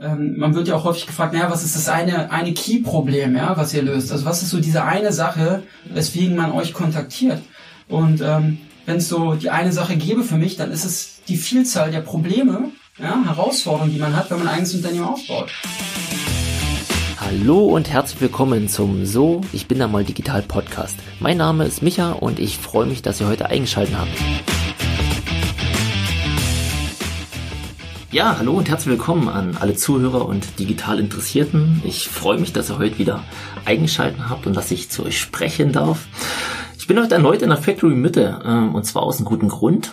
ähm, man wird ja auch häufig gefragt, naja, was ist das eine, eine Key-Problem, ja, was ihr löst? Also was ist so diese eine Sache, weswegen man euch kontaktiert? Und ähm, wenn es so die eine Sache gäbe für mich, dann ist es die Vielzahl der Probleme, ja, Herausforderungen, die man hat, wenn man ein eigenes Unternehmen aufbaut. Hallo und herzlich willkommen zum So, ich bin da mal digital Podcast. Mein Name ist Micha und ich freue mich, dass ihr heute eingeschaltet habt. Ja, hallo und herzlich willkommen an alle Zuhörer und digital Interessierten. Ich freue mich, dass ihr heute wieder eingeschaltet habt und dass ich zu euch sprechen darf. Ich bin heute erneut in der Factory Mitte ähm, und zwar aus einem guten Grund,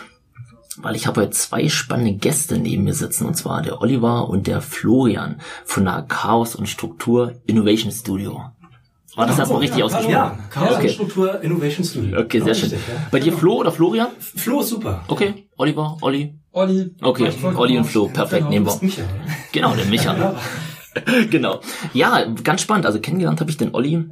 weil ich habe heute zwei spannende Gäste neben mir sitzen und zwar der Oliver und der Florian von der Chaos und Struktur Innovation Studio. War das oh, erstmal richtig ja, ausgesprochen? Ja, Chaos okay. und Struktur Innovation Studio. Okay, sehr schön. Richtig, ja. Bei dir Flo oder Florian? Flo ist super. Okay, Oliver, Olli. Olli. Okay, Olli und Flo, perfekt, genau, nehmen wir. Micha, genau, der Micha. genau. Ja, ganz spannend. Also kennengelernt habe ich den Olli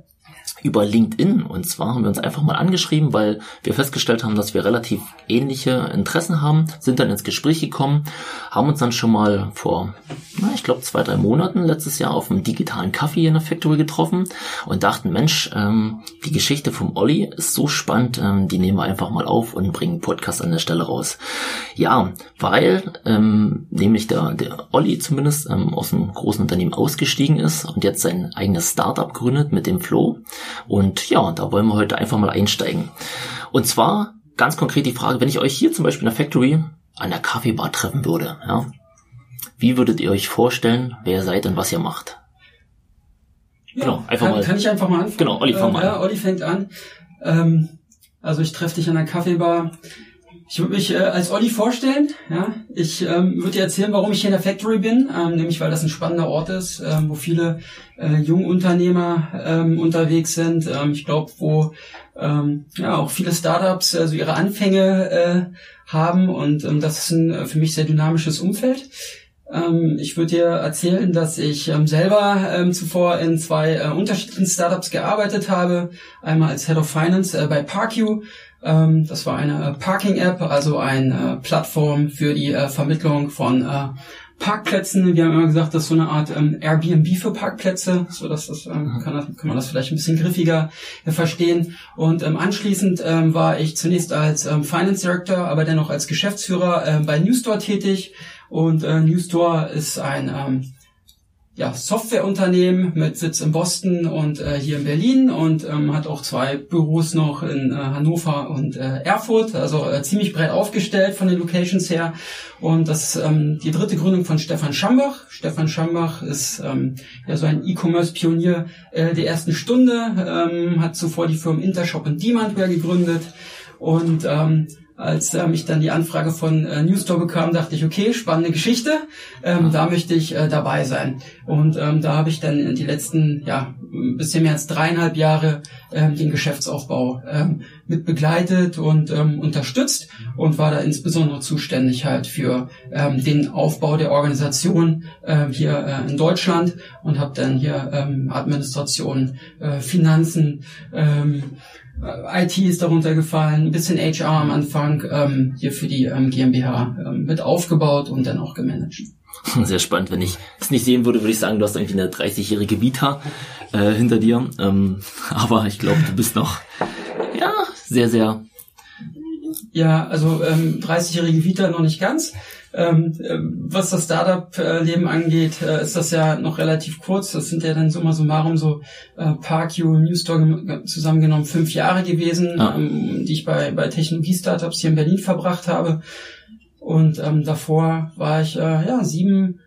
über LinkedIn. Und zwar haben wir uns einfach mal angeschrieben, weil wir festgestellt haben, dass wir relativ ähnliche Interessen haben, sind dann ins Gespräch gekommen, haben uns dann schon mal vor, na, ich glaube, zwei, drei Monaten letztes Jahr auf einem digitalen Kaffee in der Factory getroffen und dachten, Mensch, ähm, die Geschichte vom Olli ist so spannend, ähm, die nehmen wir einfach mal auf und bringen Podcast an der Stelle raus. Ja, weil ähm, nämlich der, der Olli zumindest ähm, aus einem großen Unternehmen ausgestiegen ist und jetzt sein eigenes Startup gründet mit dem Flow. Und ja, da wollen wir heute einfach mal einsteigen. Und zwar ganz konkret die Frage, wenn ich euch hier zum Beispiel in der Factory an der Kaffeebar treffen würde, ja, wie würdet ihr euch vorstellen, wer ihr seid und was ihr macht? Ja, genau, einfach kann, mal. Kann ich einfach mal anfangen? Genau, Olli, fang mal äh, Ja, Olli fängt an. Ähm, also ich treffe dich an der Kaffeebar. Ich würde mich äh, als Olli vorstellen. Ja, ich ähm, würde dir erzählen, warum ich hier in der Factory bin, ähm, nämlich weil das ein spannender Ort ist, ähm, wo viele äh, Jungunternehmer ähm, unterwegs sind. Ähm, ich glaube, wo ähm, ja auch viele Startups also ihre Anfänge äh, haben und ähm, das ist ein äh, für mich sehr dynamisches Umfeld. Ähm, ich würde dir erzählen, dass ich ähm, selber ähm, zuvor in zwei äh, unterschiedlichen Startups gearbeitet habe. Einmal als Head of Finance äh, bei ParkU das war eine äh, Parking-App, also eine äh, Plattform für die äh, Vermittlung von Parkplätzen. Wir haben immer gesagt, das ist so eine Art ähm, Airbnb für Parkplätze, so dass das ähm, kann, das, kann man das vielleicht ein bisschen griffiger verstehen. Und ähm, anschließend ähm, war ich zunächst als ähm, Finance Director, aber dennoch als Geschäftsführer bei Newstore tätig. Und Newstore ist ein ähm, ja, Softwareunternehmen mit Sitz in Boston und äh, hier in Berlin und ähm, hat auch zwei Büros noch in äh, Hannover und äh, Erfurt, also äh, ziemlich breit aufgestellt von den Locations her. Und das ist ähm, die dritte Gründung von Stefan Schambach. Stefan Schambach ist ähm, ja so ein E-Commerce-Pionier äh, der ersten Stunde, ähm, hat zuvor die Firmen Intershop und Demandware gegründet und ähm, als ähm, ich dann die Anfrage von äh, Newstore bekam, dachte ich, okay, spannende Geschichte, ähm, da möchte ich äh, dabei sein. Und ähm, da habe ich dann die letzten, ja, ein bisschen mehr als dreieinhalb Jahre ähm, den Geschäftsaufbau ähm, mit begleitet und ähm, unterstützt und war da insbesondere zuständig halt für ähm, den Aufbau der Organisation äh, hier äh, in Deutschland und habe dann hier ähm, Administration, äh, Finanzen, ähm, äh, IT ist darunter gefallen, ein bisschen HR am Anfang ähm, hier für die ähm, GmbH ähm, mit aufgebaut und dann auch gemanagt. Sehr spannend. Wenn ich es nicht sehen würde, würde ich sagen, du hast irgendwie eine 30-jährige Vita äh, hinter dir. Ähm, aber ich glaube, du bist noch ja sehr, sehr. Ja, also ähm, 30-jährige Vita noch nicht ganz. Ähm, äh, was das Startup-Leben angeht, äh, ist das ja noch relativ kurz. Das sind ja dann summa summarum so äh, ParkU, Newstore zusammengenommen fünf Jahre gewesen, ah. ähm, die ich bei, bei Technologie-Startups hier in Berlin verbracht habe. Und ähm, davor war ich äh, ja sieben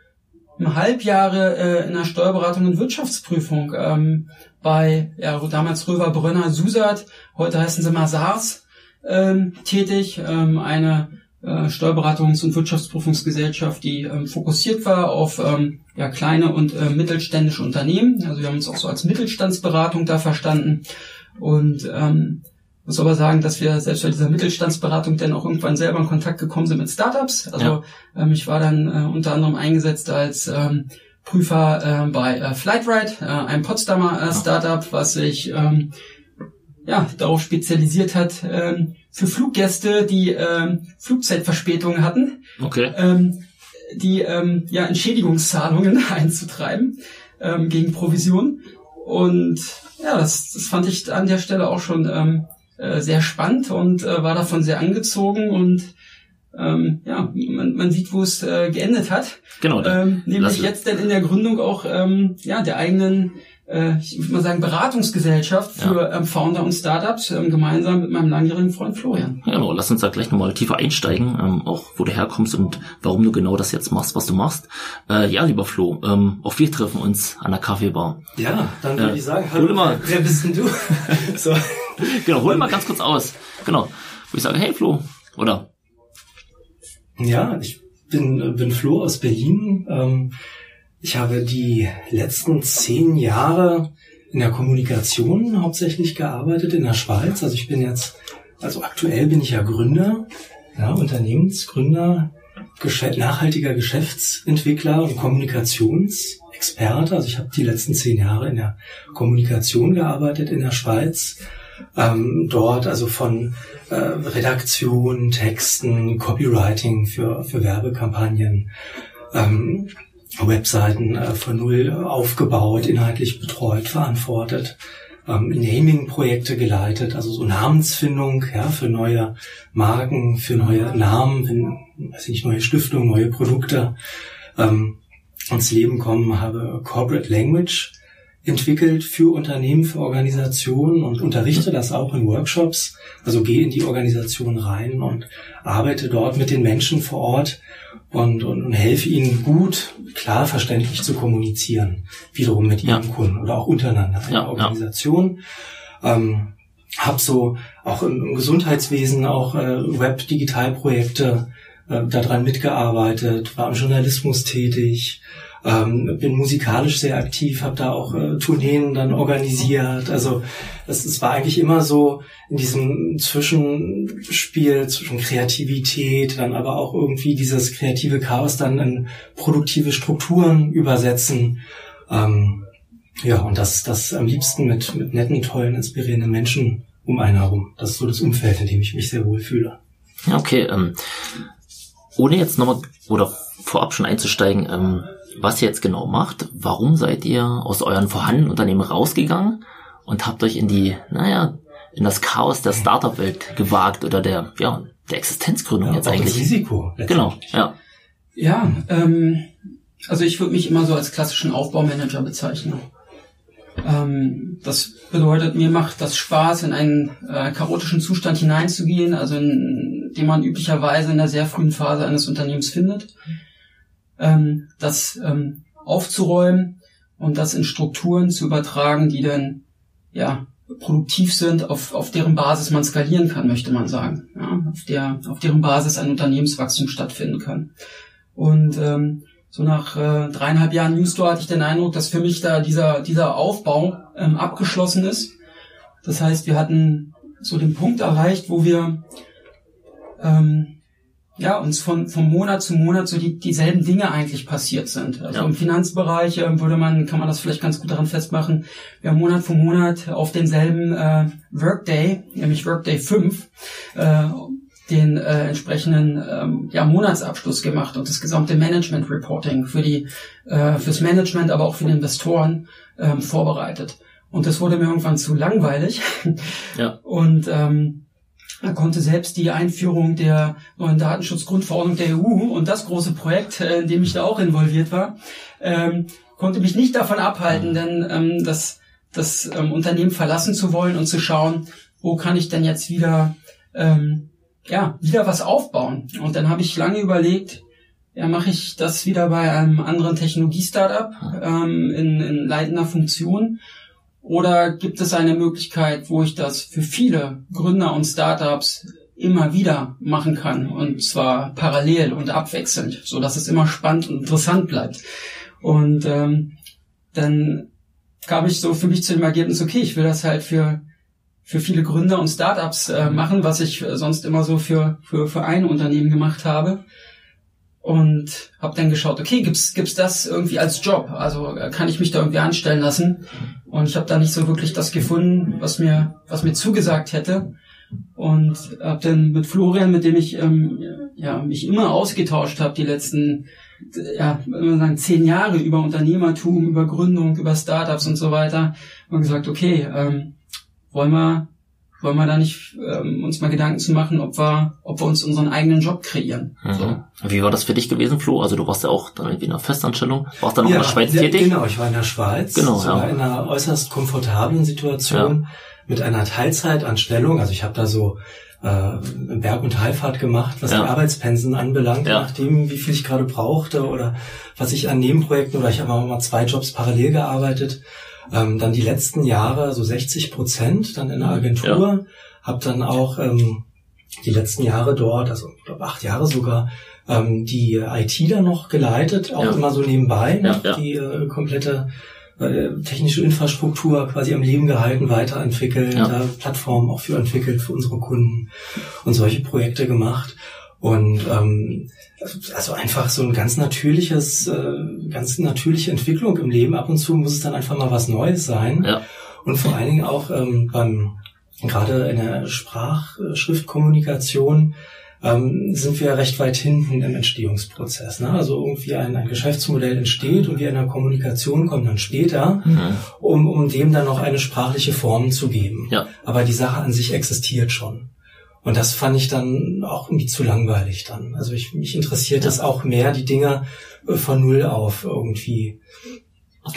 halb Jahre äh, in der Steuerberatung und Wirtschaftsprüfung ähm, bei ja, damals Röver Brönner Susat, heute heißen sie mal SARS, ähm, tätig. Ähm, eine Steuerberatungs- und Wirtschaftsprüfungsgesellschaft, die ähm, fokussiert war auf ähm, ja, kleine und äh, mittelständische Unternehmen. Also wir haben uns auch so als Mittelstandsberatung da verstanden. Und ähm, muss aber sagen, dass wir selbst bei dieser Mittelstandsberatung dann auch irgendwann selber in Kontakt gekommen sind mit Startups. Also ja. ähm, ich war dann äh, unter anderem eingesetzt als ähm, Prüfer äh, bei äh, Flightride, äh, einem Potsdamer äh, Startup, was sich ähm, ja, darauf spezialisiert hat, ähm, für Fluggäste, die ähm, Flugzeitverspätungen hatten. Okay. Ähm, die ähm, ja, Entschädigungszahlungen einzutreiben ähm, gegen Provision. Und ja, das, das fand ich an der Stelle auch schon ähm, äh, sehr spannend und äh, war davon sehr angezogen und ähm, ja, man, man sieht, wo es äh, geendet hat. Genau. Ähm, nämlich jetzt denn in der Gründung auch ähm, ja der eigenen ich würde mal sagen, Beratungsgesellschaft für ja. ähm, Founder und Startups, ähm, gemeinsam mit meinem langjährigen Freund Florian. Ja, genau, lass uns da gleich nochmal tiefer einsteigen, ähm, auch wo du herkommst und warum du genau das jetzt machst, was du machst. Äh, ja, lieber Flo, ähm, auch wir treffen uns an der Kaffeebar. Ja, dann würde äh, ich sagen, hallo, mal, wer bist denn du? so. Genau, hol mal ganz kurz aus. Genau, wo ich sage, hey Flo, oder? Ja, ich bin, bin Flo aus Berlin. Ähm, ich habe die letzten zehn Jahre in der Kommunikation hauptsächlich gearbeitet in der Schweiz. Also ich bin jetzt, also aktuell bin ich ja Gründer, ja, Unternehmensgründer, Geschäft, nachhaltiger Geschäftsentwickler und Kommunikationsexperte. Also ich habe die letzten zehn Jahre in der Kommunikation gearbeitet in der Schweiz. Ähm, dort also von äh, Redaktion, Texten, Copywriting für, für Werbekampagnen, ähm, Webseiten äh, von Null aufgebaut, inhaltlich betreut, verantwortet, ähm, Naming-Projekte geleitet, also so Namensfindung ja, für neue Marken, für neue Namen, wenn, weiß ich nicht, neue Stiftungen, neue Produkte ähm, ins Leben kommen, habe Corporate Language entwickelt für Unternehmen, für Organisationen und unterrichte das auch in Workshops. Also gehe in die Organisation rein und arbeite dort mit den Menschen vor Ort und, und, und helfe ihnen gut, klar verständlich zu kommunizieren, wiederum mit ihren ja. Kunden oder auch untereinander in ja, der Organisation. Ja. Ähm, hab so auch im, im Gesundheitswesen auch äh, Web-Digitalprojekte äh, daran mitgearbeitet, war im Journalismus tätig, ähm, bin musikalisch sehr aktiv, habe da auch äh, Tourneen dann organisiert. Also es, es war eigentlich immer so in diesem Zwischenspiel zwischen Kreativität, dann aber auch irgendwie dieses kreative Chaos dann in produktive Strukturen übersetzen. Ähm, ja, und das, das am liebsten mit, mit netten, tollen, inspirierenden Menschen um einen herum. Das ist so das Umfeld, in dem ich mich sehr wohl fühle. Okay. Ähm, ohne jetzt nochmal oder vorab schon einzusteigen, ähm, was ihr jetzt genau macht. Warum seid ihr aus euren vorhandenen Unternehmen rausgegangen und habt euch in die, naja, in das Chaos der Startup-Welt gewagt oder der, ja, der Existenzgründung ja, jetzt eigentlich. Das Risiko. Genau, ja. Ja, ähm, also ich würde mich immer so als klassischen Aufbaumanager bezeichnen. Ähm, das bedeutet, mir macht das Spaß, in einen äh, chaotischen Zustand hineinzugehen, also in dem man üblicherweise in der sehr frühen Phase eines Unternehmens findet ähm, das ähm, aufzuräumen und das in Strukturen zu übertragen, die dann ja produktiv sind, auf, auf deren Basis man skalieren kann, möchte man sagen, ja, auf, der, auf deren Basis ein Unternehmenswachstum stattfinden kann. Und ähm, so nach äh, dreieinhalb Jahren Newstore hatte ich den Eindruck, dass für mich da dieser, dieser Aufbau ähm, abgeschlossen ist. Das heißt, wir hatten so den Punkt erreicht, wo wir ähm, ja, uns von, von Monat zu Monat so die, dieselben Dinge eigentlich passiert sind. Also ja. im Finanzbereich äh, würde man, kann man das vielleicht ganz gut daran festmachen, wir haben Monat für Monat auf denselben äh, Workday, nämlich Workday 5, äh, den äh, entsprechenden ähm, ja, Monatsabschluss gemacht und das gesamte Management Reporting für die äh, fürs Management, aber auch für die Investoren ähm, vorbereitet. Und das wurde mir irgendwann zu langweilig. Ja. Und ähm, er konnte selbst die Einführung der neuen Datenschutzgrundverordnung der EU und das große Projekt, äh, in dem ich da auch involviert war, ähm, konnte mich nicht davon abhalten, denn ähm, das, das ähm, Unternehmen verlassen zu wollen und zu schauen, wo kann ich denn jetzt wieder ähm, ja wieder was aufbauen. Und dann habe ich lange überlegt, ja, mache ich das wieder bei einem anderen Technologie-Startup ähm, in, in leitender Funktion oder gibt es eine Möglichkeit, wo ich das für viele Gründer und Startups immer wieder machen kann und zwar parallel und abwechselnd, so dass es immer spannend und interessant bleibt. Und ähm, dann kam ich so für mich zu dem Ergebnis, okay, ich will das halt für für viele Gründer und Startups äh, machen, was ich sonst immer so für für für ein Unternehmen gemacht habe und habe dann geschaut, okay, gibt's gibt's das irgendwie als Job? Also äh, kann ich mich da irgendwie anstellen lassen? Und ich habe da nicht so wirklich das gefunden, was mir was mir zugesagt hätte. Und habe dann mit Florian, mit dem ich ähm, ja mich immer ausgetauscht habe die letzten ja, sagen, zehn Jahre über Unternehmertum, über Gründung, über Startups und so weiter und gesagt, okay, ähm, wollen wir wollen wir da nicht ähm, uns mal Gedanken zu machen, ob wir, ob wir uns unseren eigenen Job kreieren. Mhm. So. Wie war das für dich gewesen, Flo? Also du warst ja auch dann irgendwie in einer Festanstellung, warst dann auch ja, in der Schweiz ja, tätig? Genau, ich war in der Schweiz, genau, sogar ja. in einer äußerst komfortablen Situation ja. mit einer Teilzeitanstellung. Also ich habe da so äh, Berg- und Heilfahrt gemacht, was ja. die Arbeitspensen anbelangt, ja. nachdem wie viel ich gerade brauchte oder was ich an Nebenprojekten oder ich habe auch mal zwei Jobs parallel gearbeitet ähm, dann die letzten Jahre so 60 Prozent dann in der Agentur, ja. habe dann auch ähm, die letzten Jahre dort, also ich glaube acht Jahre sogar, ähm, die IT dann noch geleitet, auch ja. immer so nebenbei, ja, ja. die äh, komplette äh, technische Infrastruktur quasi am Leben gehalten, weiterentwickelt, äh, Plattformen auch für entwickelt für unsere Kunden und solche Projekte gemacht. Und ähm, also einfach so ein ganz natürliches, äh, ganz natürliche Entwicklung im Leben. Ab und zu muss es dann einfach mal was Neues sein. Ja. Und vor allen Dingen auch ähm, beim gerade in der Sprachschriftkommunikation ähm, sind wir recht weit hinten im Entstehungsprozess. Ne? Also irgendwie ein, ein Geschäftsmodell entsteht und wir in der Kommunikation kommen dann später, mhm. um, um dem dann noch eine sprachliche Form zu geben. Ja. Aber die Sache an sich existiert schon. Und das fand ich dann auch irgendwie zu langweilig dann. Also ich, mich interessiert es auch mehr, die Dinge äh, von Null auf irgendwie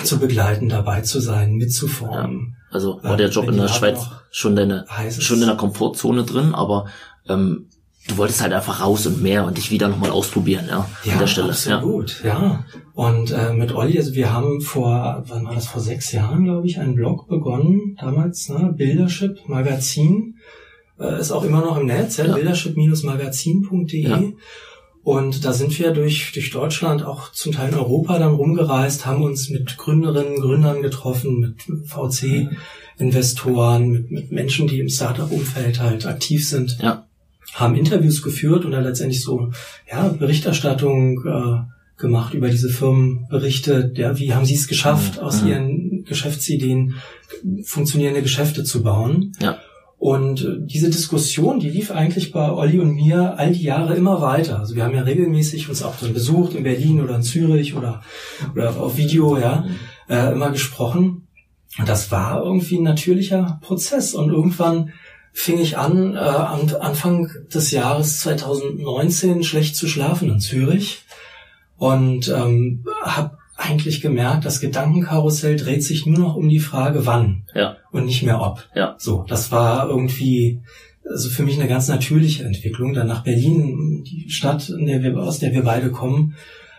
zu begleiten, dabei zu sein, mitzuformen. Ja. Also war der Job in der Schweiz schon deine, schon in der Komfortzone drin, aber ähm, du wolltest halt einfach raus und mehr und dich wieder nochmal ausprobieren, ja, ja, an der Stelle. Absolut, ja. ja. Und äh, mit Olli, also wir haben vor, wann war das, vor sechs Jahren, glaube ich, einen Blog begonnen, damals, ne, Bildership Magazin äh, ist auch immer noch im Netz, ja, ja. bildership-magazin.de. Ja. Und da sind wir durch, durch Deutschland, auch zum Teil in Europa dann rumgereist, haben uns mit Gründerinnen, Gründern getroffen, mit VC-Investoren, mit, mit Menschen, die im Startup-Umfeld halt aktiv sind. Ja. Haben Interviews geführt und dann letztendlich so, ja, Berichterstattung äh, gemacht über diese Firmen, berichtet, ja, wie haben sie es geschafft, mhm. aus mhm. ihren Geschäftsideen funktionierende Geschäfte zu bauen. Ja. Und äh, diese Diskussion, die lief eigentlich bei Olli und mir all die Jahre immer weiter. Also wir haben ja regelmäßig uns auch dann besucht in Berlin oder in Zürich oder, oder auf Video, ja, äh, immer gesprochen. Und das war irgendwie ein natürlicher Prozess. Und irgendwann fing ich an, äh, am Anfang des Jahres 2019 schlecht zu schlafen in Zürich und ähm, habe eigentlich gemerkt, das Gedankenkarussell dreht sich nur noch um die Frage, wann ja. und nicht mehr ob. Ja. So, das war irgendwie also für mich eine ganz natürliche Entwicklung. Dann nach Berlin, die Stadt, in der wir, aus der wir beide kommen,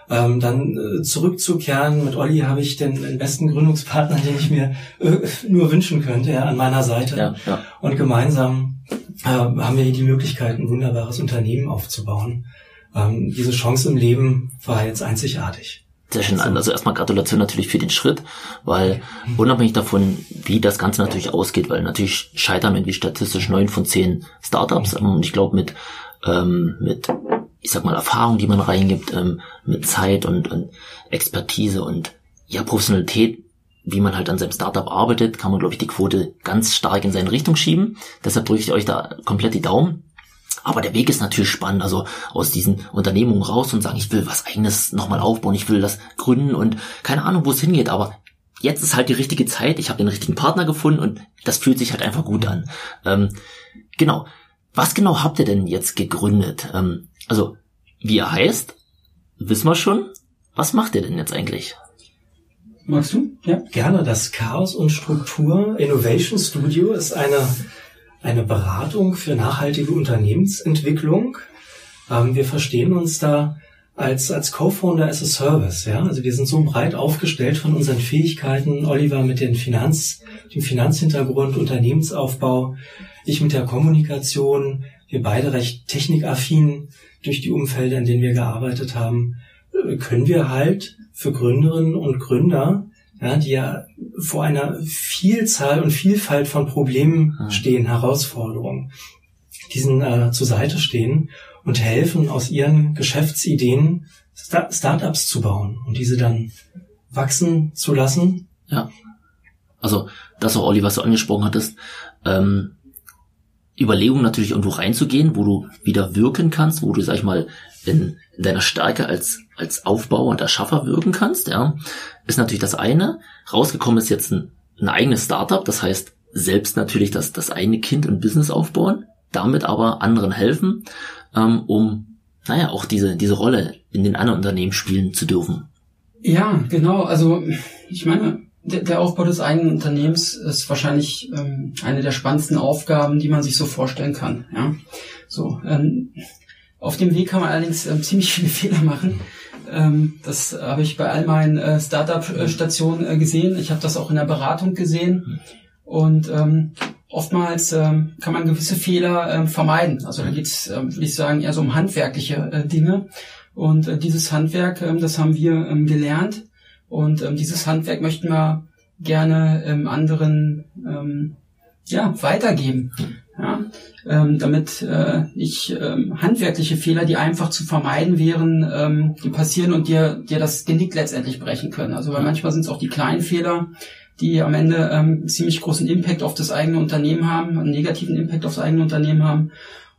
ähm, dann äh, zurückzukehren. Mit Olli habe ich den, den besten Gründungspartner, den ich mir äh, nur wünschen könnte, ja, an meiner Seite. Ja, ja. Und gemeinsam äh, haben wir hier die Möglichkeit, ein wunderbares Unternehmen aufzubauen. Ähm, diese Chance im Leben war jetzt einzigartig. Sehr schön. Also erstmal Gratulation natürlich für den Schritt, weil unabhängig davon, wie das Ganze natürlich ausgeht, weil natürlich scheitern irgendwie statistisch neun von zehn Startups. Und ich glaube mit, ähm, mit, ich sag mal, Erfahrung, die man reingibt, ähm, mit Zeit und, und Expertise und ja, Professionalität, wie man halt an seinem Startup arbeitet, kann man, glaube ich, die Quote ganz stark in seine Richtung schieben. Deshalb drücke ich euch da komplett die Daumen. Aber der Weg ist natürlich spannend, also aus diesen Unternehmungen raus und sagen, ich will was eigenes nochmal aufbauen, ich will das gründen und keine Ahnung, wo es hingeht, aber jetzt ist halt die richtige Zeit, ich habe den richtigen Partner gefunden und das fühlt sich halt einfach gut an. Ähm, genau. Was genau habt ihr denn jetzt gegründet? Ähm, also, wie er heißt, wissen wir schon. Was macht ihr denn jetzt eigentlich? Magst du? Ja. Gerne. Das Chaos und Struktur Innovation Studio ist eine eine Beratung für nachhaltige Unternehmensentwicklung. Ähm, wir verstehen uns da als, als Co-Founder as a Service, ja. Also wir sind so breit aufgestellt von unseren Fähigkeiten. Oliver mit den Finanz, dem Finanzhintergrund, Unternehmensaufbau, ich mit der Kommunikation, wir beide recht technikaffin durch die Umfelder, in denen wir gearbeitet haben, äh, können wir halt für Gründerinnen und Gründer ja, die ja vor einer Vielzahl und Vielfalt von Problemen mhm. stehen, Herausforderungen, diesen äh, zur Seite stehen und helfen, aus ihren Geschäftsideen Start Startups zu bauen und diese dann wachsen zu lassen. Ja. Also das auch, Olli, was du angesprochen hattest, ähm, Überlegung natürlich irgendwo reinzugehen, wo du wieder wirken kannst, wo du, sag ich mal, in, in deiner Stärke als, als Aufbauer und Erschaffer wirken kannst, ja, ist natürlich das eine. Rausgekommen ist jetzt ein, ein eigenes Startup, das heißt selbst natürlich das, das eigene Kind und Business aufbauen, damit aber anderen helfen, ähm, um, naja, auch diese, diese Rolle in den anderen Unternehmen spielen zu dürfen. Ja, genau. Also ich meine, der, der Aufbau des eigenen Unternehmens ist wahrscheinlich ähm, eine der spannendsten Aufgaben, die man sich so vorstellen kann. Ja, so. Ähm, auf dem Weg kann man allerdings ähm, ziemlich viele Fehler machen. Ähm, das habe ich bei all meinen äh, Startup-Stationen äh, gesehen. Ich habe das auch in der Beratung gesehen. Und ähm, oftmals ähm, kann man gewisse Fehler ähm, vermeiden. Also da geht es, ähm, würde ich sagen, eher so um handwerkliche äh, Dinge. Und äh, dieses Handwerk, ähm, das haben wir ähm, gelernt. Und ähm, dieses Handwerk möchten wir gerne ähm, anderen ähm, ja, weitergeben. Ja, ähm, damit äh, nicht ähm, handwerkliche Fehler, die einfach zu vermeiden wären, ähm, die passieren und dir, dir das Genick letztendlich brechen können. Also weil manchmal sind es auch die kleinen Fehler, die am Ende ähm, ziemlich großen Impact auf das eigene Unternehmen haben, einen negativen Impact auf das eigene Unternehmen haben.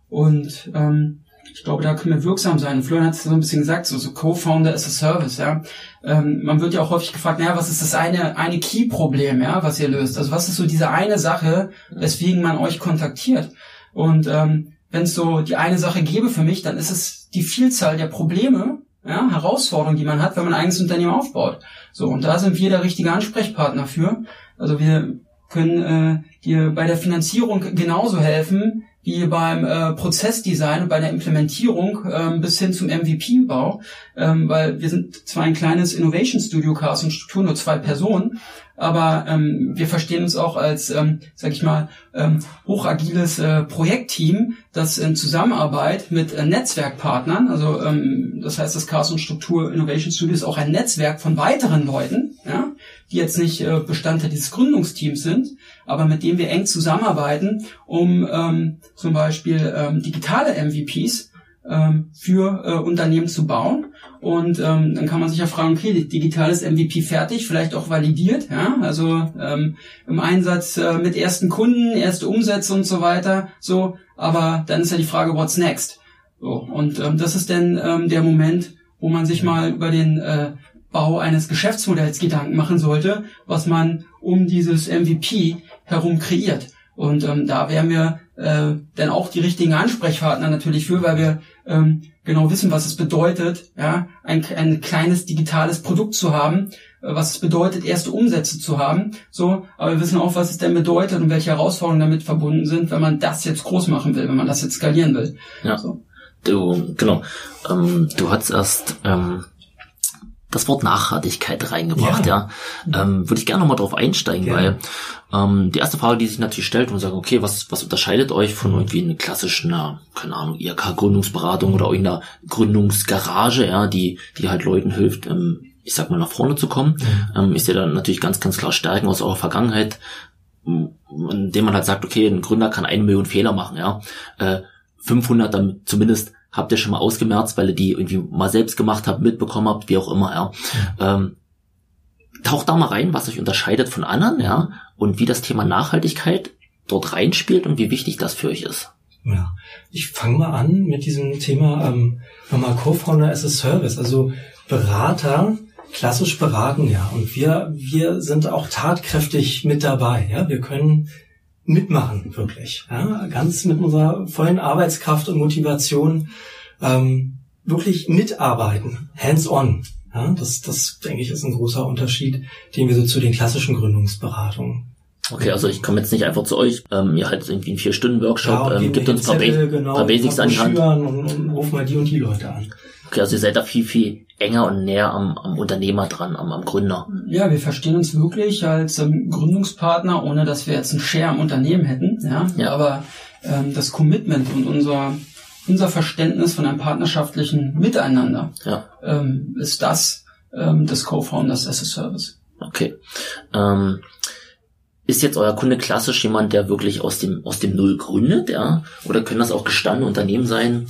Und ähm, ich glaube, da können wir wirksam sein. Florian hat es so ein bisschen gesagt, so, so Co-Founder as a Service, ja. Ähm, man wird ja auch häufig gefragt, naja, was ist das eine, eine Key-Problem, ja, was ihr löst? Also was ist so diese eine Sache, weswegen man euch kontaktiert? Und ähm, wenn es so die eine Sache gäbe für mich, dann ist es die Vielzahl der Probleme, ja, Herausforderungen, die man hat, wenn man ein eigenes Unternehmen aufbaut. So, und da sind wir der richtige Ansprechpartner für. Also wir können äh, dir bei der Finanzierung genauso helfen, wie beim äh, Prozessdesign und bei der Implementierung ähm, bis hin zum MVP-Bau, ähm, weil wir sind zwar ein kleines Innovation Studio Chaos und Struktur, nur zwei Personen, aber ähm, wir verstehen uns auch als, ähm, sag ich mal, ähm, hochagiles äh, Projektteam, das in Zusammenarbeit mit äh, Netzwerkpartnern, also ähm, das heißt, das Chaos und Struktur Innovation Studio ist auch ein Netzwerk von weiteren Leuten, ja, die jetzt nicht äh, Bestandteil dieses Gründungsteams sind, aber mit dem wir eng zusammenarbeiten, um ähm, zum Beispiel ähm, digitale MVPs ähm, für äh, Unternehmen zu bauen. Und ähm, dann kann man sich ja fragen, okay, digitales MVP fertig, vielleicht auch validiert, ja, also ähm, im Einsatz äh, mit ersten Kunden, erste Umsätze und so weiter, so, aber dann ist ja die Frage, what's next? So, und ähm, das ist dann ähm, der Moment, wo man sich mal über den äh, Bau eines Geschäftsmodells Gedanken machen sollte, was man um dieses MVP herum kreiert. Und ähm, da wären wir äh, dann auch die richtigen Ansprechpartner natürlich für, weil wir ähm, genau wissen, was es bedeutet, ja, ein, ein kleines digitales Produkt zu haben, äh, was es bedeutet, erste Umsätze zu haben. So, aber wir wissen auch, was es denn bedeutet und welche Herausforderungen damit verbunden sind, wenn man das jetzt groß machen will, wenn man das jetzt skalieren will. Ja. So. Du, genau. Ähm, du hast erst ähm, das Wort Nachhaltigkeit reingebracht, ja. ja. Ähm, Würde ich gerne nochmal drauf einsteigen, gerne. weil ähm, die erste Frage, die sich natürlich stellt und sagen, okay, was, was unterscheidet euch von irgendwie einer klassischen, keine Ahnung, IHK-Gründungsberatung oder irgendeiner Gründungsgarage, ja, die, die halt Leuten hilft, ähm, ich sag mal, nach vorne zu kommen. Mhm. Ähm, ist ja dann natürlich ganz, ganz klar Stärken aus eurer Vergangenheit, indem man halt sagt, okay, ein Gründer kann eine Million Fehler machen, ja. Äh, 500 dann zumindest habt ihr schon mal ausgemerzt, weil ihr die irgendwie mal selbst gemacht habt, mitbekommen habt, wie auch immer, ja. Ähm, taucht da mal rein, was euch unterscheidet von anderen, ja, und wie das Thema Nachhaltigkeit dort reinspielt und wie wichtig das für euch ist. Ja, ich fange mal an mit diesem Thema ähm, nochmal Co-Founder as a Service, also Berater klassisch beraten, ja, und wir wir sind auch tatkräftig mit dabei, ja, wir können mitmachen, wirklich. Ja, ganz mit unserer vollen Arbeitskraft und Motivation ähm, wirklich mitarbeiten, hands-on. Ja, das, das, denke ich, ist ein großer Unterschied, den wir so zu den klassischen Gründungsberatungen Okay, also ich komme jetzt nicht einfach zu euch, ähm, ihr halt irgendwie einen Vier-Stunden-Workshop, ja, ähm, gibt uns ein paar, Zettel, ba genau, paar Basics an die Hand. Und, und ruf mal die und die Leute an. Okay, also ihr seid da viel, viel enger und näher am, am Unternehmer dran, am, am Gründer. Ja, wir verstehen uns wirklich als ähm, Gründungspartner, ohne dass wir jetzt einen Share am Unternehmen hätten. Ja, ja. aber ähm, das Commitment und unser unser Verständnis von einem partnerschaftlichen Miteinander ja. ähm, ist das ähm, des Co-Founders as a Service. Okay. Ähm, ist jetzt euer Kunde klassisch jemand, der wirklich aus dem aus dem Null gründet, ja? Oder können das auch gestandene Unternehmen sein?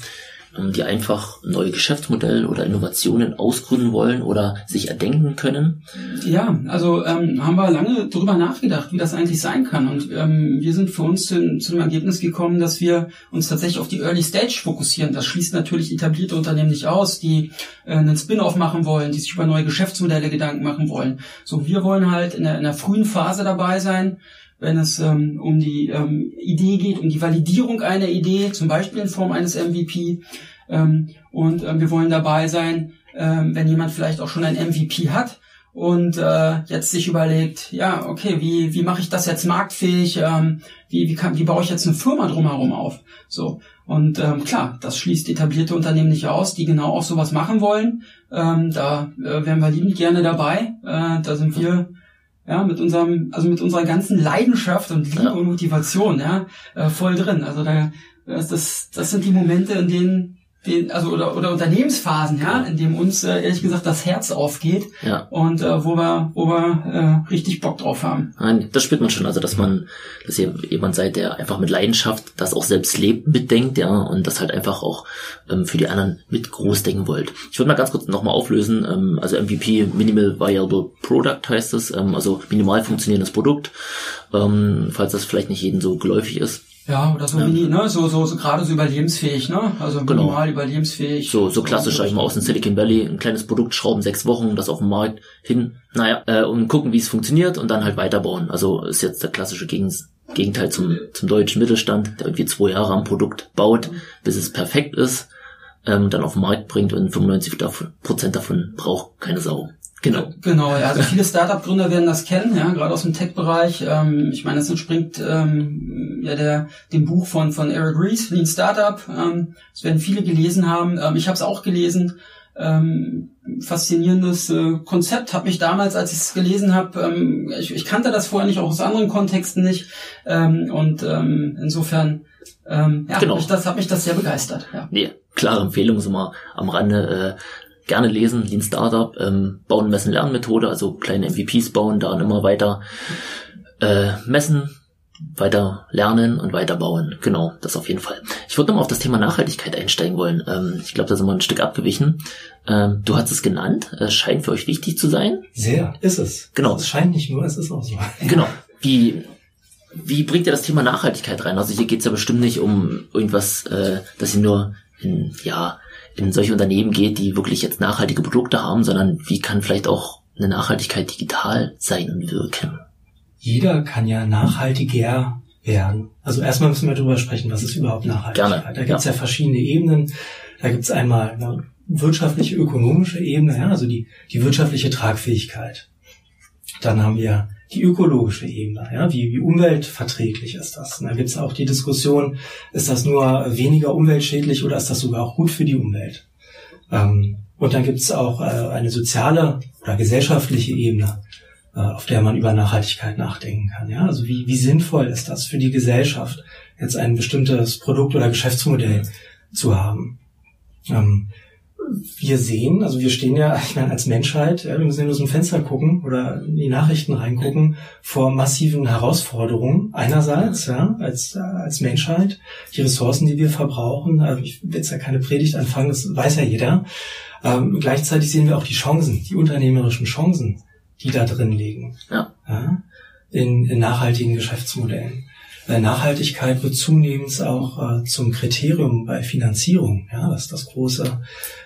Ähm, die einfach neue Geschäftsmodelle oder Innovationen ausgründen wollen oder sich erdenken können? Ja, also ähm, haben wir lange drüber nachgedacht, wie das eigentlich sein kann. Und ähm, wir sind für uns zu, zu dem Ergebnis gekommen, dass wir uns tatsächlich auf die Early Stage fokussieren. Das schließt natürlich etablierte Unternehmen nicht aus, die äh, einen Spin-off machen wollen, die sich über neue Geschäftsmodelle Gedanken machen wollen. So, wir wollen halt in der, in der frühen Phase dabei sein, wenn es ähm, um die ähm, Idee geht, um die Validierung einer Idee, zum Beispiel in Form eines MVP. Ähm, und ähm, wir wollen dabei sein, ähm, wenn jemand vielleicht auch schon ein MVP hat und äh, jetzt sich überlegt, ja, okay, wie, wie mache ich das jetzt marktfähig? Ähm, wie, wie, kann, wie baue ich jetzt eine Firma drumherum auf? So. Und ähm, klar, das schließt etablierte Unternehmen nicht aus, die genau auch sowas machen wollen. Ähm, da äh, wären wir liebend gerne dabei. Äh, da sind wir ja, mit unserem, also mit unserer ganzen Leidenschaft und Liebe ja. und Motivation, ja, äh, voll drin. Also da, das, das sind die Momente, in denen den, also oder, oder Unternehmensphasen, ja, in dem uns äh, ehrlich gesagt das Herz aufgeht ja. und äh, wo wir, wo wir äh, richtig Bock drauf haben. Nein, das spürt man schon, also dass man, dass ihr jemand seid, der einfach mit Leidenschaft das auch selbst lebt, mitdenkt, ja, und das halt einfach auch ähm, für die anderen mit groß denken wollt. Ich würde mal ganz kurz nochmal auflösen, ähm, also MVP, Minimal Viable Product heißt es, ähm, also minimal funktionierendes Produkt, ähm, falls das vielleicht nicht jedem so geläufig ist. Ja, oder so ja. mini, ne, so, so, so gerade so überlebensfähig, ne, also genau. minimal überlebensfähig. So, so klassisch, sag ich mal, aus dem Silicon Valley, ein kleines Produkt schrauben, sechs Wochen, das auf dem Markt hin, naja, äh, und gucken, wie es funktioniert und dann halt weiterbauen. Also ist jetzt der klassische Gegens Gegenteil zum, zum deutschen Mittelstand, der irgendwie zwei Jahre am Produkt baut, bis es perfekt ist, ähm, dann auf den Markt bringt und 95 Prozent davon braucht keine Sau. Genau. Genau, ja. Also viele Startup-Gründer werden das kennen, ja, gerade aus dem Tech-Bereich. Ähm, ich meine, es entspringt ähm, ja der dem Buch von von Eric Ries, Lean Startup. Ähm, das werden viele gelesen haben. Ähm, ich habe es auch gelesen. Ähm, faszinierendes äh, Konzept. Habe mich damals, als ich es gelesen habe, ähm, ich, ich kannte das vorher nicht, auch aus anderen Kontexten nicht. Ähm, und ähm, insofern ähm, ja, genau. hat, mich das, hat mich das sehr begeistert. Ja. Nee, klare Empfehlung, so mal am Rande. Äh, gerne lesen, Lean Startup, ähm, Bauen, Messen, Lernmethode, also kleine MVPs bauen, daran immer weiter äh, messen, weiter lernen und weiter bauen. Genau, das auf jeden Fall. Ich würde nochmal auf das Thema Nachhaltigkeit einsteigen wollen. Ähm, ich glaube, da sind wir ein Stück abgewichen. Ähm, du hast es genannt. Es scheint für euch wichtig zu sein. Sehr, ist es. Genau. Es scheint nicht nur, es ist auch so. Genau. Wie, wie bringt ihr das Thema Nachhaltigkeit rein? Also hier geht es ja bestimmt nicht um irgendwas, äh, dass ihr nur in, ja, in solche Unternehmen geht, die wirklich jetzt nachhaltige Produkte haben, sondern wie kann vielleicht auch eine Nachhaltigkeit digital sein und wirken? Jeder kann ja nachhaltiger werden. Also erstmal müssen wir darüber sprechen, was ist überhaupt Nachhaltigkeit. Gerne. Da gibt es ja. ja. verschiedene Ebenen. Da gibt es einmal eine wirtschaftliche, ökonomische Ebene, ja, also die, die wirtschaftliche Tragfähigkeit. Dann haben wir die ökologische Ebene. Ja? Wie, wie umweltverträglich ist das? Und da gibt es auch die Diskussion, ist das nur weniger umweltschädlich oder ist das sogar auch gut für die Umwelt? Ähm, und dann gibt es auch äh, eine soziale oder gesellschaftliche Ebene, äh, auf der man über Nachhaltigkeit nachdenken kann. Ja? Also wie, wie sinnvoll ist das für die Gesellschaft, jetzt ein bestimmtes Produkt oder Geschäftsmodell zu haben? Ähm, wir sehen, also wir stehen ja, ich meine, als Menschheit, ja, wir müssen ja nur so ein Fenster gucken oder in die Nachrichten reingucken, vor massiven Herausforderungen. Einerseits, ja, als, als Menschheit, die Ressourcen, die wir verbrauchen, also ich will jetzt ja keine Predigt anfangen, das weiß ja jeder. Ähm, gleichzeitig sehen wir auch die Chancen, die unternehmerischen Chancen, die da drin liegen. Ja. ja in, in nachhaltigen Geschäftsmodellen. Äh, Nachhaltigkeit wird zunehmend auch äh, zum Kriterium bei Finanzierung, ja, dass das große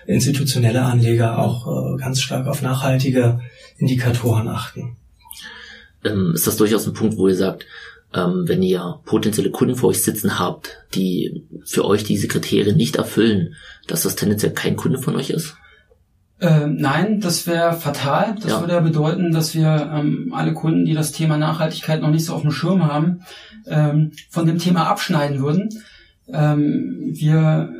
institutionelle Anleger auch äh, ganz stark auf nachhaltige Indikatoren achten. Ähm, ist das durchaus ein Punkt, wo ihr sagt, ähm, wenn ihr potenzielle Kunden vor euch sitzen habt, die für euch diese Kriterien nicht erfüllen, dass das tendenziell kein Kunde von euch ist? Ähm, nein, das wäre fatal. Das ja. würde ja bedeuten, dass wir ähm, alle Kunden, die das Thema Nachhaltigkeit noch nicht so auf dem Schirm haben, ähm, von dem Thema abschneiden würden. Ähm, wir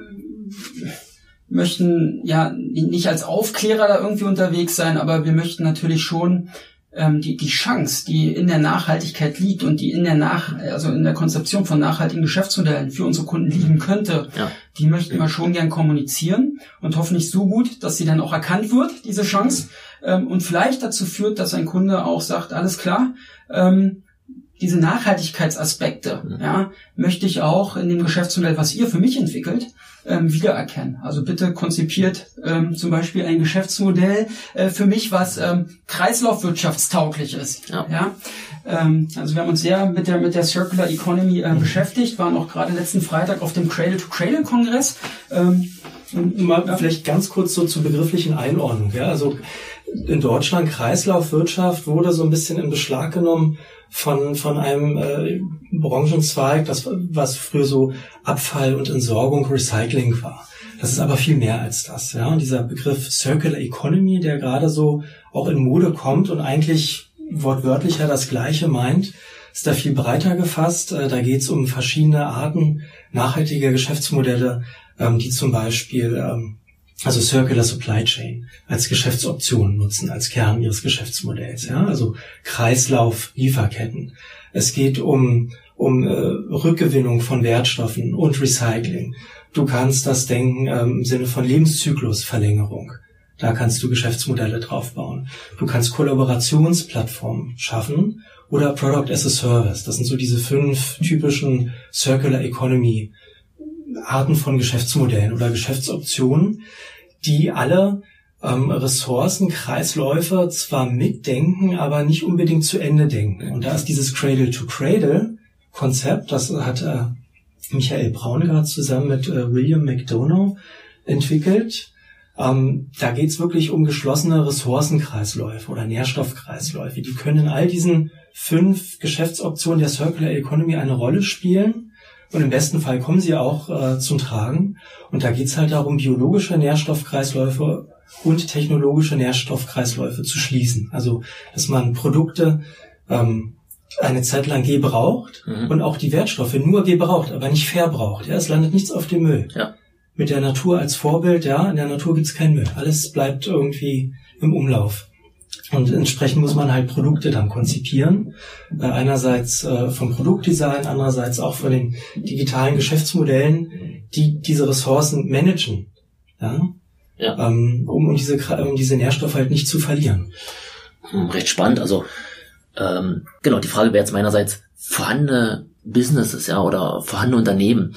möchten ja nicht als Aufklärer da irgendwie unterwegs sein, aber wir möchten natürlich schon ähm, die, die Chance, die in der Nachhaltigkeit liegt und die in der Nach, also in der Konzeption von nachhaltigen Geschäftsmodellen für unsere Kunden liegen könnte, ja. die möchten wir schon gern kommunizieren und hoffentlich so gut, dass sie dann auch erkannt wird, diese Chance, ähm, und vielleicht dazu führt, dass ein Kunde auch sagt, alles klar, ähm, diese Nachhaltigkeitsaspekte, mhm. ja, möchte ich auch in dem Geschäftsmodell, was ihr für mich entwickelt, ähm, wiedererkennen. Also bitte konzipiert ähm, zum Beispiel ein Geschäftsmodell äh, für mich, was ähm, kreislaufwirtschaftstauglich ist. Ja. ja? Ähm, also wir haben uns sehr mit der mit der Circular Economy äh, beschäftigt, waren auch gerade letzten Freitag auf dem Cradle to Cradle Kongress. Ähm, Mal ja. vielleicht ganz kurz so zur begrifflichen Einordnung. Ja, also in Deutschland Kreislaufwirtschaft wurde so ein bisschen in Beschlag genommen von, von einem äh, Branchenzweig, das, was früher so Abfall und Entsorgung, Recycling war. Das ist aber viel mehr als das. Ja? Und dieser Begriff Circular Economy, der gerade so auch in Mode kommt und eigentlich wortwörtlicher das Gleiche meint, ist da viel breiter gefasst. Äh, da geht es um verschiedene Arten nachhaltiger Geschäftsmodelle, ähm, die zum Beispiel ähm, also Circular Supply Chain als Geschäftsoption nutzen, als Kern ihres Geschäftsmodells. Ja? Also Kreislauf, Lieferketten. Es geht um, um äh, Rückgewinnung von Wertstoffen und Recycling. Du kannst das denken ähm, im Sinne von Lebenszyklusverlängerung. Da kannst du Geschäftsmodelle draufbauen. Du kannst Kollaborationsplattformen schaffen oder Product as a Service. Das sind so diese fünf typischen Circular Economy Arten von Geschäftsmodellen oder Geschäftsoptionen, die alle ähm, Ressourcenkreisläufe zwar mitdenken, aber nicht unbedingt zu Ende denken. Und da ist dieses Cradle-to-Cradle-Konzept, das hat äh, Michael Braungart zusammen mit äh, William McDonough entwickelt. Ähm, da geht's wirklich um geschlossene Ressourcenkreisläufe oder Nährstoffkreisläufe. Die können in all diesen fünf Geschäftsoptionen der Circular Economy eine Rolle spielen. Und im besten Fall kommen sie auch äh, zum Tragen. Und da geht's halt darum, biologische Nährstoffkreisläufe und technologische Nährstoffkreisläufe zu schließen. Also, dass man Produkte ähm, eine Zeit lang gebraucht mhm. und auch die Wertstoffe nur gebraucht, aber nicht verbraucht. Ja, es landet nichts auf dem Müll. Ja. Mit der Natur als Vorbild, ja, in der Natur gibt's keinen Müll. Alles bleibt irgendwie im Umlauf. Und entsprechend muss man halt Produkte dann konzipieren. Äh, einerseits äh, vom Produktdesign, andererseits auch von den digitalen Geschäftsmodellen, die diese Ressourcen managen. Ja? Ja. Ähm, um, um, diese, um diese Nährstoffe halt nicht zu verlieren. Hm, recht spannend. Also ähm, genau, die Frage wäre jetzt meinerseits vorhandene Businesses, ja, oder vorhandene Unternehmen.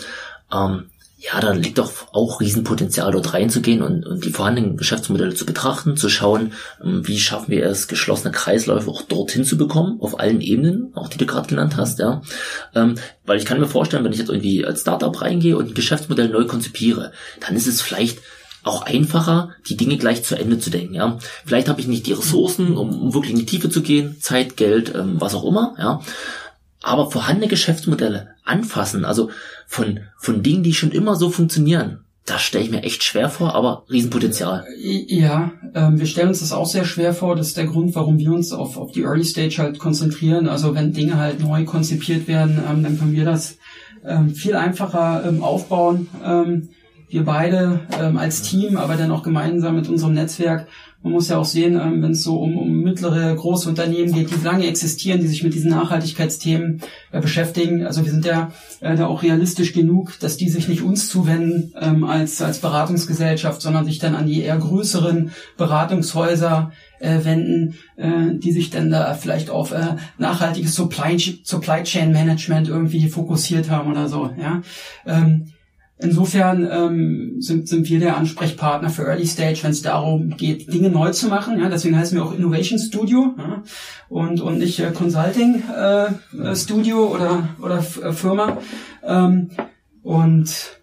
Ähm, ja, da liegt doch auch Riesenpotenzial, dort reinzugehen und, und die vorhandenen Geschäftsmodelle zu betrachten, zu schauen, ähm, wie schaffen wir es, geschlossene Kreisläufe auch dorthin zu bekommen, auf allen Ebenen, auch die du gerade genannt hast, ja. Ähm, weil ich kann mir vorstellen, wenn ich jetzt irgendwie als Startup reingehe und ein Geschäftsmodell neu konzipiere, dann ist es vielleicht auch einfacher, die Dinge gleich zu Ende zu denken. Ja, vielleicht habe ich nicht die Ressourcen, um, um wirklich in die Tiefe zu gehen, Zeit, Geld, ähm, was auch immer. Ja, aber vorhandene Geschäftsmodelle anfassen, also von, von Dingen, die schon immer so funktionieren, das stelle ich mir echt schwer vor, aber Riesenpotenzial. Ja, ähm, wir stellen uns das auch sehr schwer vor. Das ist der Grund, warum wir uns auf, auf die Early Stage halt konzentrieren. Also wenn Dinge halt neu konzipiert werden, ähm, dann können wir das ähm, viel einfacher ähm, aufbauen. Ähm, wir beide ähm, als Team, aber dann auch gemeinsam mit unserem Netzwerk man muss ja auch sehen, ähm, wenn es so um, um mittlere, große Unternehmen geht, die lange existieren, die sich mit diesen Nachhaltigkeitsthemen äh, beschäftigen. Also wir sind ja äh, da auch realistisch genug, dass die sich nicht uns zuwenden ähm, als, als Beratungsgesellschaft, sondern sich dann an die eher größeren Beratungshäuser äh, wenden, äh, die sich dann da vielleicht auf äh, nachhaltiges Supply, Supply Chain Management irgendwie fokussiert haben oder so. Ja. Ähm, Insofern ähm, sind, sind wir der Ansprechpartner für Early Stage, wenn es darum geht, Dinge neu zu machen. Ja, deswegen heißen wir auch Innovation Studio ja, und, und nicht äh, Consulting äh, äh Studio oder, oder äh, Firma. Ähm, und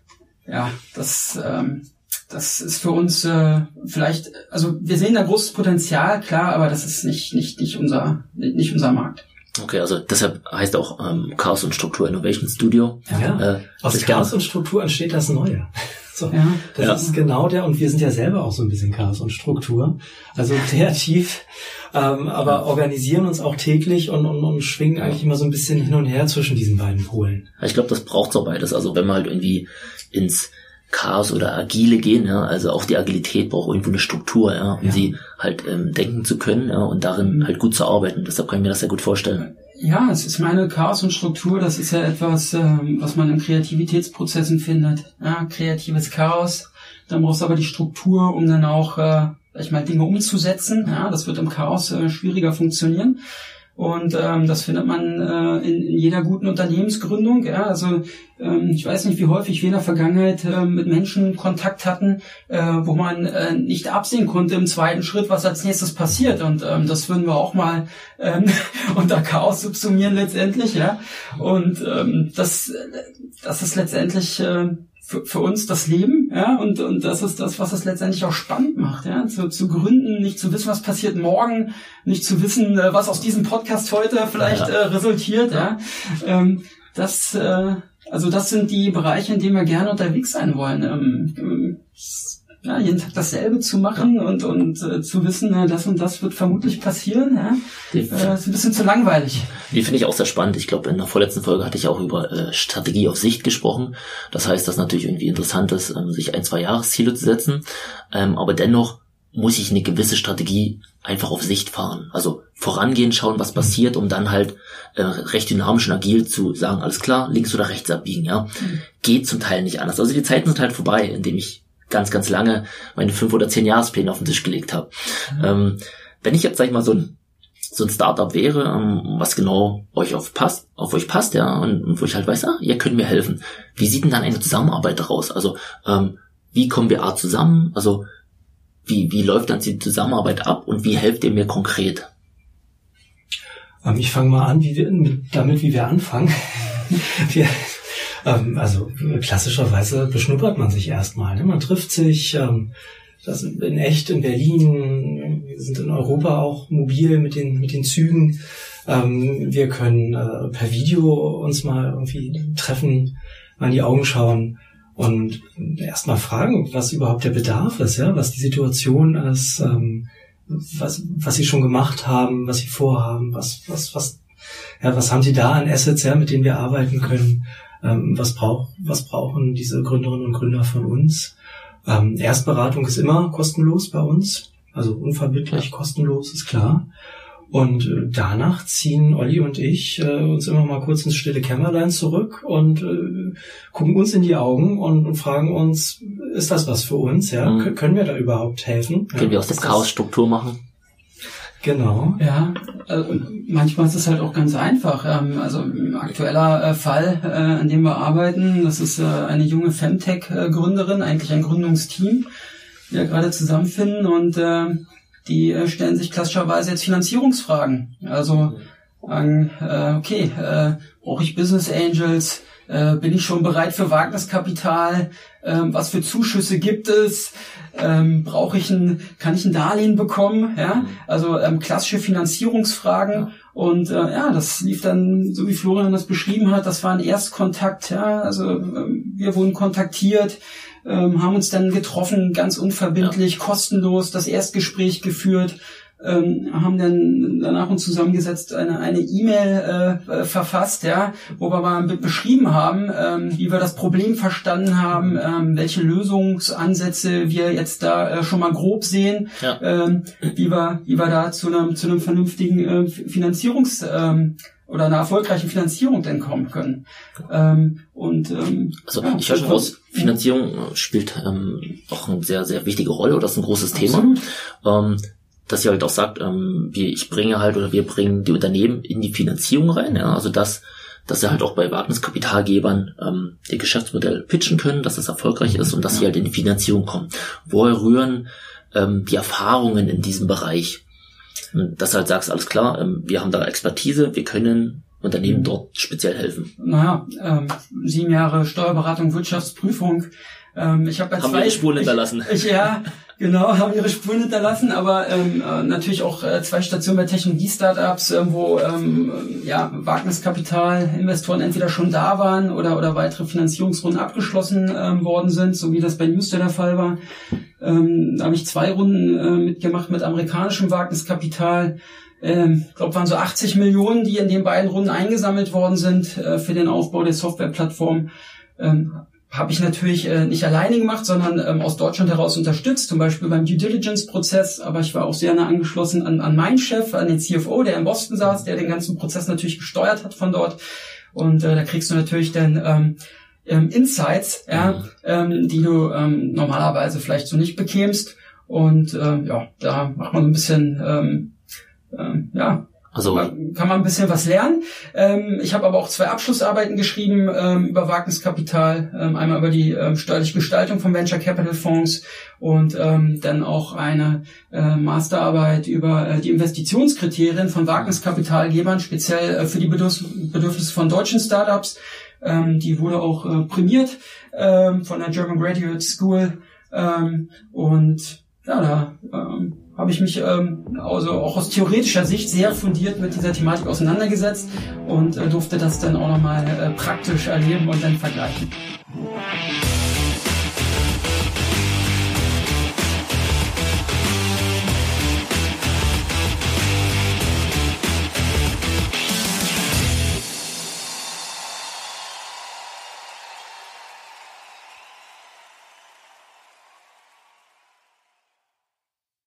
ja, das, ähm, das ist für uns äh, vielleicht, also wir sehen da großes Potenzial, klar, aber das ist nicht, nicht, nicht, unser, nicht unser Markt. Okay, also deshalb heißt auch ähm, Chaos und Struktur Innovation Studio. Ja. Äh, Aus Chaos und Struktur entsteht das Neue. So, ja. Das ja. ist genau der, und wir sind ja selber auch so ein bisschen Chaos und Struktur. Also kreativ, ähm, aber organisieren uns auch täglich und, und, und schwingen eigentlich immer so ein bisschen hin und her zwischen diesen beiden Polen. Ich glaube, das braucht so beides. Also wenn man halt irgendwie ins Chaos oder Agile gehen, ja, also auch die Agilität braucht irgendwo eine Struktur, ja, um ja. sie halt ähm, denken zu können, ja, und darin mhm. halt gut zu arbeiten. Deshalb kann ich mir das sehr gut vorstellen. Ja, es ist meine Chaos und Struktur, das ist ja etwas, ähm, was man in Kreativitätsprozessen findet. Ja, kreatives Chaos, dann brauchst du aber die Struktur, um dann auch, äh, sag ich mal, Dinge umzusetzen. Ja, das wird im Chaos äh, schwieriger funktionieren. Und ähm, das findet man äh, in, in jeder guten Unternehmensgründung. Ja? Also ähm, ich weiß nicht, wie häufig wir in der Vergangenheit äh, mit Menschen Kontakt hatten, äh, wo man äh, nicht absehen konnte im zweiten Schritt, was als nächstes passiert. Und ähm, das würden wir auch mal ähm, unter Chaos subsumieren letztendlich. Ja? Und ähm, das, das ist letztendlich äh, für, für uns das Leben, ja, und, und das ist das, was es letztendlich auch spannend macht, ja, zu, zu gründen, nicht zu wissen, was passiert morgen, nicht zu wissen, äh, was aus diesem Podcast heute vielleicht ja. äh, resultiert, ja. Ähm, das, äh, also das sind die Bereiche, in denen wir gerne unterwegs sein wollen. Ähm, ja, jeden Tag dasselbe zu machen und, und äh, zu wissen, äh, das und das wird vermutlich passieren, ja, äh, ist ein bisschen zu langweilig. Die finde ich auch sehr spannend. Ich glaube, in der vorletzten Folge hatte ich auch über äh, Strategie auf Sicht gesprochen. Das heißt, dass natürlich irgendwie interessant ist, ähm, sich ein, zwei Jahresziele zu setzen, ähm, aber dennoch muss ich eine gewisse Strategie einfach auf Sicht fahren. Also vorangehen, schauen, was passiert, um dann halt äh, recht dynamisch und agil zu sagen, alles klar, links oder rechts abbiegen, ja. Mhm. Geht zum Teil nicht anders. Also die Zeiten sind halt vorbei, indem ich ganz, ganz lange meine fünf oder zehn Jahrespläne auf den Tisch gelegt habe. Mhm. Ähm, wenn ich jetzt, sag ich mal, so ein so ein Startup wäre, ähm, was genau euch auf passt, auf euch passt, ja, und, und wo ich halt weiß, ah, ihr könnt mir helfen. Wie sieht denn dann eine Zusammenarbeit daraus? Also, ähm, wie kommen wir A zusammen? Also, wie, wie läuft dann die Zusammenarbeit ab und wie helft ihr mir konkret? Ähm, ich fange mal an, wie wir, mit, damit, wie wir anfangen. wir, ähm, also klassischerweise beschnuppert man sich erstmal. Ne? Man trifft sich, ähm, das in echt in Berlin, wir sind in Europa auch mobil mit den, mit den Zügen. Ähm, wir können äh, per Video uns mal irgendwie treffen, mal in die Augen schauen und erstmal fragen, was überhaupt der Bedarf ist, ja, was die Situation ist, ähm, was, was sie schon gemacht haben, was sie vorhaben, was, was, was, ja, was haben sie da an Assets, ja, mit denen wir arbeiten können ähm, was, brauch, was brauchen diese Gründerinnen und Gründer von uns. Ähm, Erstberatung ist immer kostenlos bei uns, also unverbindlich, kostenlos, ist klar. Und äh, danach ziehen Olli und ich äh, uns immer mal kurz ins stille Kämmerlein zurück und äh, gucken uns in die Augen und, und, fragen uns, ist das was für uns? Ja, mhm. können wir da überhaupt helfen? Können ja, wir aus der Chaosstruktur machen? Genau. Ja, also manchmal ist es halt auch ganz einfach. Ähm, also ein aktueller äh, Fall, äh, an dem wir arbeiten, das ist äh, eine junge Femtech-Gründerin, eigentlich ein Gründungsteam, die ja gerade zusammenfinden und die stellen sich klassischerweise jetzt Finanzierungsfragen. Also sagen, okay, brauche ich Business Angels? bin ich schon bereit für Wagniskapital? Ähm, was für Zuschüsse gibt es, ähm, brauche ich ein, kann ich ein Darlehen bekommen, ja, also ähm, klassische Finanzierungsfragen und äh, ja, das lief dann, so wie Florian das beschrieben hat, das war ein Erstkontakt, ja, also ähm, wir wurden kontaktiert, ähm, haben uns dann getroffen, ganz unverbindlich, ja. kostenlos, das Erstgespräch geführt, ähm, haben dann danach uns zusammengesetzt eine eine E-Mail äh, verfasst, ja, wo wir mal beschrieben haben, ähm, wie wir das Problem verstanden haben, ähm, welche Lösungsansätze wir jetzt da äh, schon mal grob sehen, ja. ähm, wie wir wie wir da zu einem zu einem vernünftigen äh, Finanzierungs ähm, oder einer erfolgreichen Finanzierung denn kommen können. Ähm, und ähm, also ja, ich höre schon raus, Finanzierung spielt ähm, auch eine sehr sehr wichtige Rolle oder ist ein großes Thema. Ähm, dass sie halt auch sagt, ähm, wir, ich bringe halt oder wir bringen die Unternehmen in die Finanzierung rein, ja, also dass, dass sie halt auch bei Wagniskapitalgebern ähm, ihr Geschäftsmodell pitchen können, dass es erfolgreich ist und dass sie halt in die Finanzierung kommen. Woher rühren ähm, die Erfahrungen in diesem Bereich? Dass du halt sagst, alles klar, ähm, wir haben da Expertise, wir können Unternehmen dort speziell helfen. Naja, ähm, sieben Jahre Steuerberatung, Wirtschaftsprüfung. Ähm, ich hab ja haben zwei, ihre Spuren hinterlassen. Ich, ja, Genau, haben ihre Spuren hinterlassen, aber ähm, äh, natürlich auch äh, zwei Stationen bei Technologie-Startups, äh, wo ähm, ja, Wagniskapital, Investoren entweder schon da waren oder, oder weitere Finanzierungsrunden abgeschlossen ähm, worden sind, so wie das bei Newster der Fall war. Ähm, da habe ich zwei Runden äh, mitgemacht mit amerikanischem Wagniskapital. Ähm, ich glaube, waren so 80 Millionen, die in den beiden Runden eingesammelt worden sind äh, für den Aufbau der Softwareplattform. Ähm, habe ich natürlich äh, nicht alleine gemacht, sondern ähm, aus Deutschland heraus unterstützt, zum Beispiel beim Due Diligence-Prozess. Aber ich war auch sehr nah angeschlossen an, an meinen Chef, an den CFO, der in Boston saß, der den ganzen Prozess natürlich gesteuert hat von dort. Und äh, da kriegst du natürlich dann ähm, ähm, Insights, ja, ähm, die du ähm, normalerweise vielleicht so nicht bekämst. Und äh, ja, da macht man so ein bisschen ähm, ähm, ja Also kann man ein bisschen was lernen. Ähm, ich habe aber auch zwei Abschlussarbeiten geschrieben ähm, über Wagniskapital, ähm, einmal über die ähm, steuerliche Gestaltung von Venture Capital Fonds und ähm, dann auch eine äh, Masterarbeit über äh, die Investitionskriterien von Wagniskapitalgebern, speziell äh, für die Bedürf Bedürfnisse von deutschen Startups. Ähm, die wurde auch äh, prämiert von der German Graduate School und ja, da habe ich mich ähm, also auch aus theoretischer Sicht sehr fundiert mit dieser Thematik auseinandergesetzt und äh, durfte das dann auch nochmal äh, praktisch erleben und dann vergleichen.